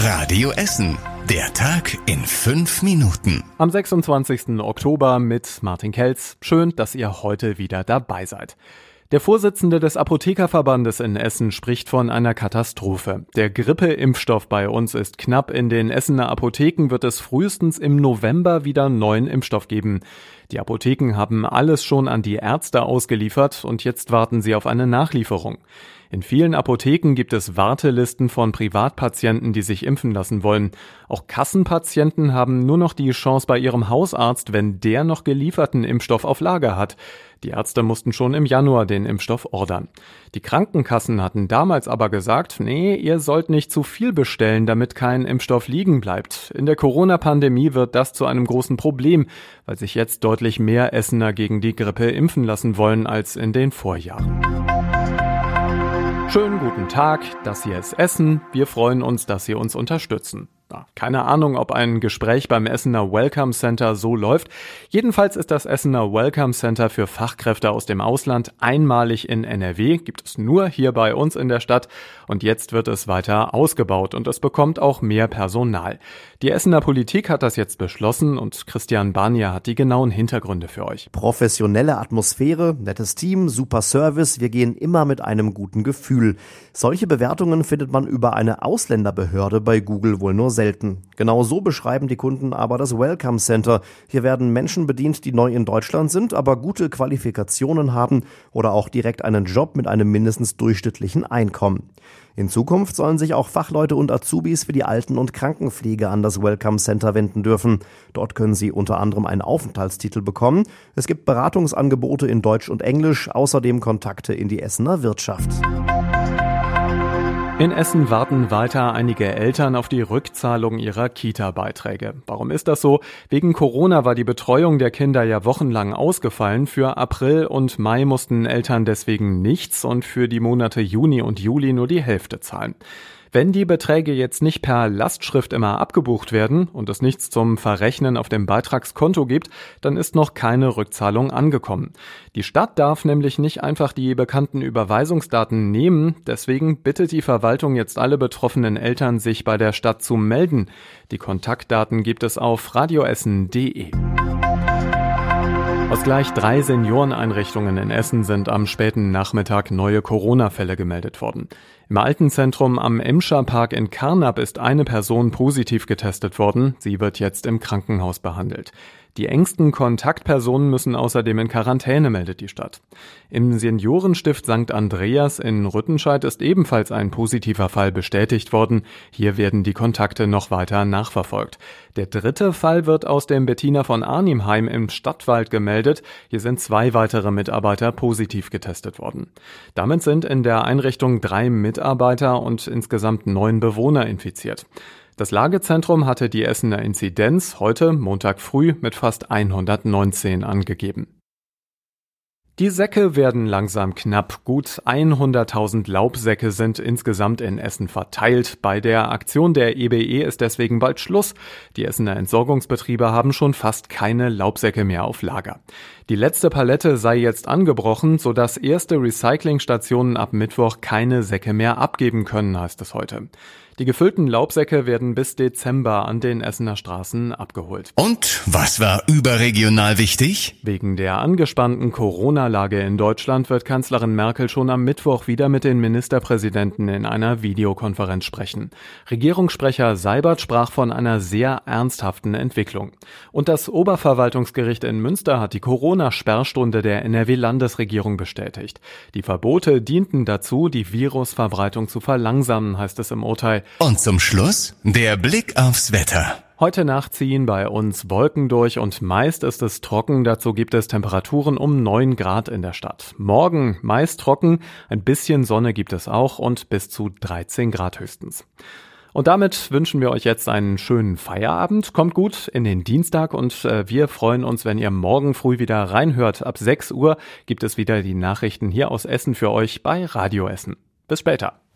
Radio Essen. Der Tag in fünf Minuten. Am 26. Oktober mit Martin Kelz. Schön, dass ihr heute wieder dabei seid. Der Vorsitzende des Apothekerverbandes in Essen spricht von einer Katastrophe. Der Grippeimpfstoff bei uns ist knapp. In den Essener Apotheken wird es frühestens im November wieder neuen Impfstoff geben. Die Apotheken haben alles schon an die Ärzte ausgeliefert und jetzt warten sie auf eine Nachlieferung. In vielen Apotheken gibt es Wartelisten von Privatpatienten, die sich impfen lassen wollen. Auch Kassenpatienten haben nur noch die Chance bei ihrem Hausarzt, wenn der noch gelieferten Impfstoff auf Lager hat. Die Ärzte mussten schon im Januar den Impfstoff ordern. Die Krankenkassen hatten damals aber gesagt, nee, ihr sollt nicht zu viel bestellen, damit kein Impfstoff liegen bleibt. In der Corona-Pandemie wird das zu einem großen Problem, weil sich jetzt deutlich mehr Essener gegen die Grippe impfen lassen wollen als in den Vorjahren. Schönen guten Tag, das hier ist Essen. Wir freuen uns, dass Sie uns unterstützen. Keine Ahnung, ob ein Gespräch beim Essener Welcome Center so läuft. Jedenfalls ist das Essener Welcome Center für Fachkräfte aus dem Ausland einmalig in NRW, gibt es nur hier bei uns in der Stadt und jetzt wird es weiter ausgebaut und es bekommt auch mehr Personal. Die Essener Politik hat das jetzt beschlossen und Christian Barnier hat die genauen Hintergründe für euch. Professionelle Atmosphäre, nettes Team, super Service, wir gehen immer mit einem guten Gefühl. Solche Bewertungen findet man über eine Ausländerbehörde bei Google wohl nur selten. Genau so beschreiben die Kunden aber das Welcome Center. Hier werden Menschen bedient, die neu in Deutschland sind, aber gute Qualifikationen haben oder auch direkt einen Job mit einem mindestens durchschnittlichen Einkommen. In Zukunft sollen sich auch Fachleute und Azubis für die Alten- und Krankenpflege an das Welcome Center wenden dürfen. Dort können sie unter anderem einen Aufenthaltstitel bekommen. Es gibt Beratungsangebote in Deutsch und Englisch, außerdem Kontakte in die Essener Wirtschaft. In Essen warten weiter einige Eltern auf die Rückzahlung ihrer Kita-Beiträge. Warum ist das so? Wegen Corona war die Betreuung der Kinder ja wochenlang ausgefallen. Für April und Mai mussten Eltern deswegen nichts und für die Monate Juni und Juli nur die Hälfte zahlen. Wenn die Beträge jetzt nicht per Lastschrift immer abgebucht werden und es nichts zum Verrechnen auf dem Beitragskonto gibt, dann ist noch keine Rückzahlung angekommen. Die Stadt darf nämlich nicht einfach die bekannten Überweisungsdaten nehmen, deswegen bittet die Verwaltung jetzt alle betroffenen Eltern, sich bei der Stadt zu melden. Die Kontaktdaten gibt es auf radioessen.de. Aus gleich drei Senioreneinrichtungen in Essen sind am späten Nachmittag neue Corona-Fälle gemeldet worden. Im Altenzentrum am Emscher Park in Karnap ist eine Person positiv getestet worden. Sie wird jetzt im Krankenhaus behandelt. Die engsten Kontaktpersonen müssen außerdem in Quarantäne, meldet die Stadt. Im Seniorenstift St. Andreas in Rüttenscheid ist ebenfalls ein positiver Fall bestätigt worden. Hier werden die Kontakte noch weiter nachverfolgt. Der dritte Fall wird aus dem Bettina von Arnimheim im Stadtwald gemeldet. Hier sind zwei weitere Mitarbeiter positiv getestet worden. Damit sind in der Einrichtung drei Mitarbeiter und insgesamt neun Bewohner infiziert. Das Lagezentrum hatte die Essener Inzidenz heute, Montag früh, mit fast 119 angegeben. Die Säcke werden langsam knapp. Gut 100.000 Laubsäcke sind insgesamt in Essen verteilt. Bei der Aktion der EBE e ist deswegen bald Schluss. Die Essener Entsorgungsbetriebe haben schon fast keine Laubsäcke mehr auf Lager. Die letzte Palette sei jetzt angebrochen, sodass erste Recyclingstationen ab Mittwoch keine Säcke mehr abgeben können, heißt es heute. Die gefüllten Laubsäcke werden bis Dezember an den Essener Straßen abgeholt. Und was war überregional wichtig? Wegen der angespannten Corona-Lage in Deutschland wird Kanzlerin Merkel schon am Mittwoch wieder mit den Ministerpräsidenten in einer Videokonferenz sprechen. Regierungssprecher Seibert sprach von einer sehr ernsthaften Entwicklung. Und das Oberverwaltungsgericht in Münster hat die Corona-Sperrstunde der NRW-Landesregierung bestätigt. Die Verbote dienten dazu, die Virusverbreitung zu verlangsamen, heißt es im Urteil. Und zum Schluss der Blick aufs Wetter. Heute Nacht ziehen bei uns Wolken durch und meist ist es trocken. Dazu gibt es Temperaturen um 9 Grad in der Stadt. Morgen meist trocken, ein bisschen Sonne gibt es auch und bis zu 13 Grad höchstens. Und damit wünschen wir euch jetzt einen schönen Feierabend. Kommt gut in den Dienstag und äh, wir freuen uns, wenn ihr morgen früh wieder reinhört. Ab 6 Uhr gibt es wieder die Nachrichten hier aus Essen für euch bei Radio Essen. Bis später.